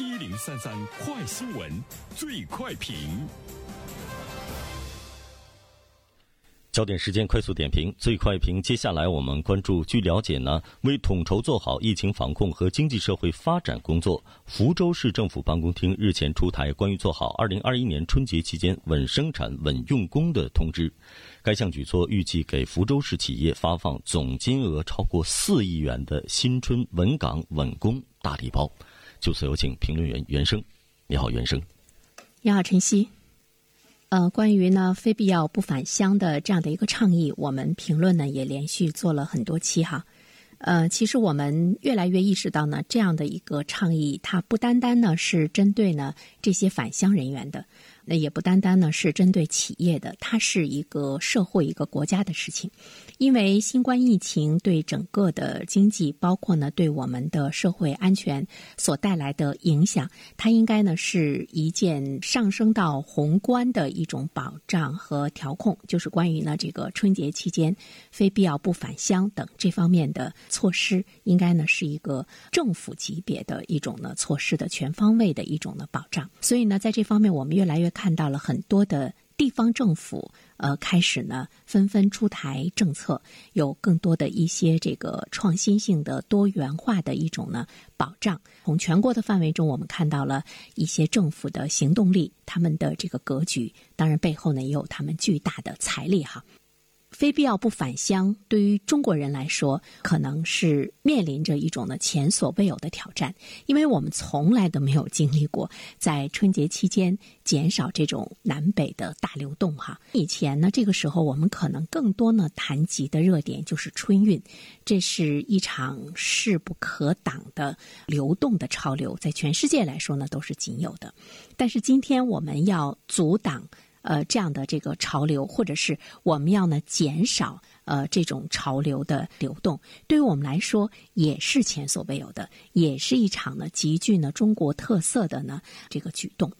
一零三三快新闻，最快评。焦点时间快速点评，最快评。接下来我们关注，据了解呢，为统筹做好疫情防控和经济社会发展工作，福州市政府办公厅日前出台关于做好二零二一年春节期间稳生产、稳用工的通知。该项举措预计给福州市企业发放总金额超过四亿元的新春稳岗稳工大礼包。就此有请评论员袁生。你好，袁生。你好，晨曦。呃，关于呢非必要不返乡的这样的一个倡议，我们评论呢也连续做了很多期哈。呃，其实我们越来越意识到呢，这样的一个倡议，它不单单呢是针对呢这些返乡人员的。那也不单单呢是针对企业的，它是一个社会、一个国家的事情。因为新冠疫情对整个的经济，包括呢对我们的社会安全所带来的影响，它应该呢是一件上升到宏观的一种保障和调控，就是关于呢这个春节期间非必要不返乡等这方面的措施，应该呢是一个政府级别的一种呢措施的全方位的一种呢保障。所以呢，在这方面，我们越来越。看到了很多的地方政府，呃，开始呢纷纷出台政策，有更多的一些这个创新性的多元化的一种呢保障。从全国的范围中，我们看到了一些政府的行动力，他们的这个格局，当然背后呢也有他们巨大的财力哈。非必要不返乡，对于中国人来说，可能是面临着一种呢前所未有的挑战，因为我们从来都没有经历过在春节期间减少这种南北的大流动哈。以前呢，这个时候我们可能更多呢谈及的热点就是春运，这是一场势不可挡的流动的潮流，在全世界来说呢都是仅有的。但是今天我们要阻挡。呃，这样的这个潮流，或者是我们要呢减少呃这种潮流的流动，对于我们来说也是前所未有的，也是一场呢极具呢中国特色的呢这个举动。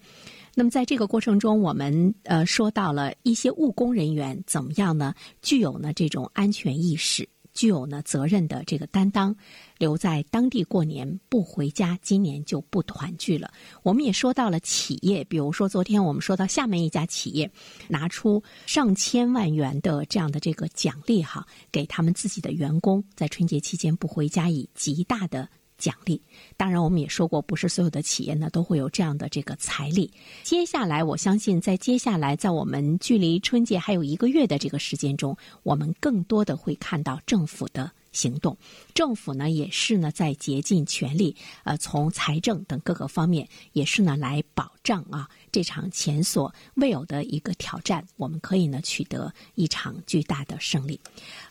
那么在这个过程中，我们呃说到了一些务工人员怎么样呢，具有呢这种安全意识。具有呢责任的这个担当，留在当地过年不回家，今年就不团聚了。我们也说到了企业，比如说昨天我们说到厦门一家企业拿出上千万元的这样的这个奖励哈，给他们自己的员工在春节期间不回家以极大的。奖励，当然我们也说过，不是所有的企业呢都会有这样的这个财力。接下来，我相信在接下来，在我们距离春节还有一个月的这个时间中，我们更多的会看到政府的行动。政府呢也是呢在竭尽全力，呃，从财政等各个方面，也是呢来保障啊这场前所未有的一个挑战，我们可以呢取得一场巨大的胜利。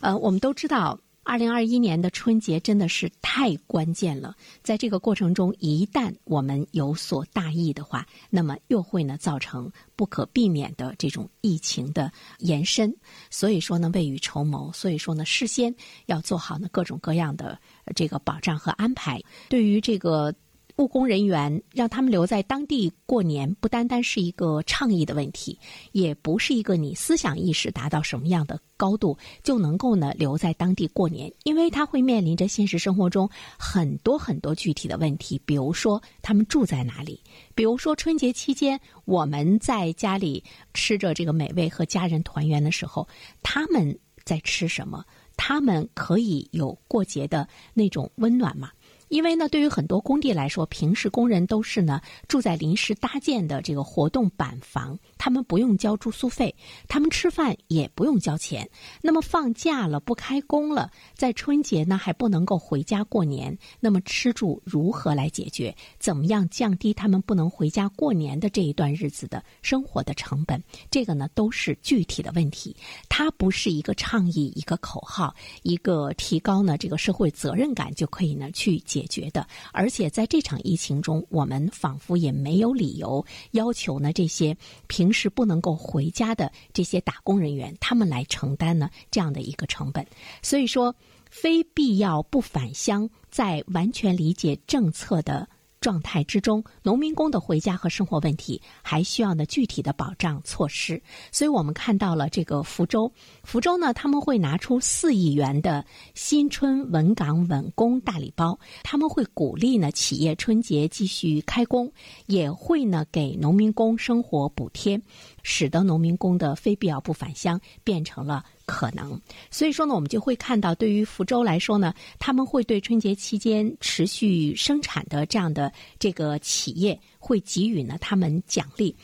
呃，我们都知道。二零二一年的春节真的是太关键了，在这个过程中，一旦我们有所大意的话，那么又会呢造成不可避免的这种疫情的延伸。所以说呢，未雨绸缪，所以说呢，事先要做好呢各种各样的这个保障和安排。对于这个。务工人员让他们留在当地过年，不单单是一个倡议的问题，也不是一个你思想意识达到什么样的高度就能够呢留在当地过年，因为他会面临着现实生活中很多很多具体的问题，比如说他们住在哪里，比如说春节期间我们在家里吃着这个美味和家人团圆的时候，他们在吃什么？他们可以有过节的那种温暖吗？因为呢，对于很多工地来说，平时工人都是呢住在临时搭建的这个活动板房，他们不用交住宿费，他们吃饭也不用交钱。那么放假了不开工了，在春节呢还不能够回家过年，那么吃住如何来解决？怎么样降低他们不能回家过年的这一段日子的生活的成本？这个呢都是具体的问题，它不是一个倡议、一个口号、一个提高呢这个社会责任感就可以呢去解。决的，而且在这场疫情中，我们仿佛也没有理由要求呢这些平是不能够回家的这些打工人员，他们来承担呢这样的一个成本。所以说，非必要不返乡，在完全理解政策的状态之中，农民工的回家和生活问题还需要呢具体的保障措施。所以我们看到了这个福州，福州呢他们会拿出四亿元的新春稳岗稳工大礼包，他们会鼓励呢企业春节继续开工，也会呢给农民工生活补贴，使得农民工的非必要不返乡变成了。可能，所以说呢，我们就会看到，对于福州来说呢，他们会对春节期间持续生产的这样的这个企业，会给予呢他们奖励。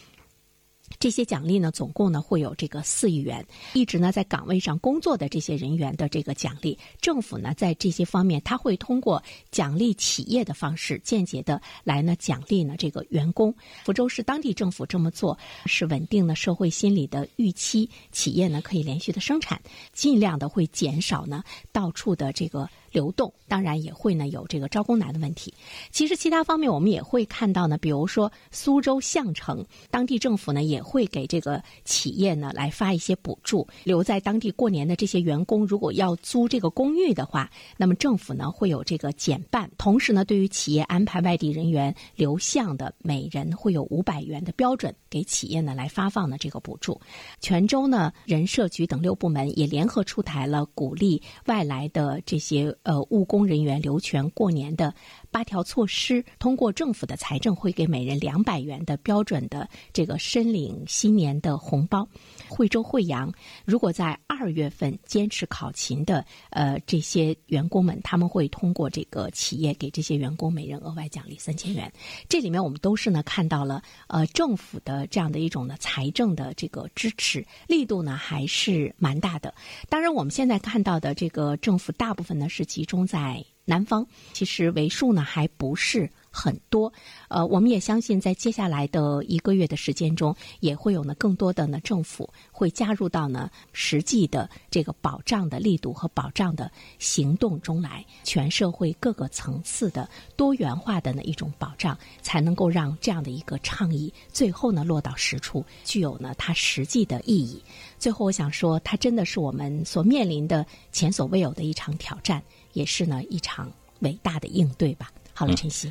这些奖励呢，总共呢会有这个四亿元，一直呢在岗位上工作的这些人员的这个奖励，政府呢在这些方面，他会通过奖励企业的方式，间接的来呢奖励呢这个员工。福州市当地政府这么做，是稳定了社会心理的预期，企业呢可以连续的生产，尽量的会减少呢到处的这个。流动当然也会呢有这个招工难的问题。其实其他方面我们也会看到呢，比如说苏州相城当地政府呢也会给这个企业呢来发一些补助。留在当地过年的这些员工，如果要租这个公寓的话，那么政府呢会有这个减半。同时呢，对于企业安排外地人员留向的，每人会有五百元的标准给企业呢来发放的这个补助。泉州呢人社局等六部门也联合出台了鼓励外来的这些。呃，务工人员留全过年的八条措施，通过政府的财政会给每人两百元的标准的这个申领新年的红包。惠州惠阳，如果在二月份坚持考勤的呃这些员工们，他们会通过这个企业给这些员工每人额外奖励三千元。这里面我们都是呢看到了呃政府的这样的一种呢财政的这个支持力度呢还是蛮大的。当然，我们现在看到的这个政府大部分呢是。集中在南方，其实为数呢还不是很多。呃，我们也相信，在接下来的一个月的时间中，也会有呢更多的呢政府会加入到呢实际的这个保障的力度和保障的行动中来。全社会各个层次的多元化的呢一种保障，才能够让这样的一个倡议最后呢落到实处，具有呢它实际的意义。最后，我想说，它真的是我们所面临的前所未有的一场挑战。也是呢一场伟大的应对吧。好了，晨曦，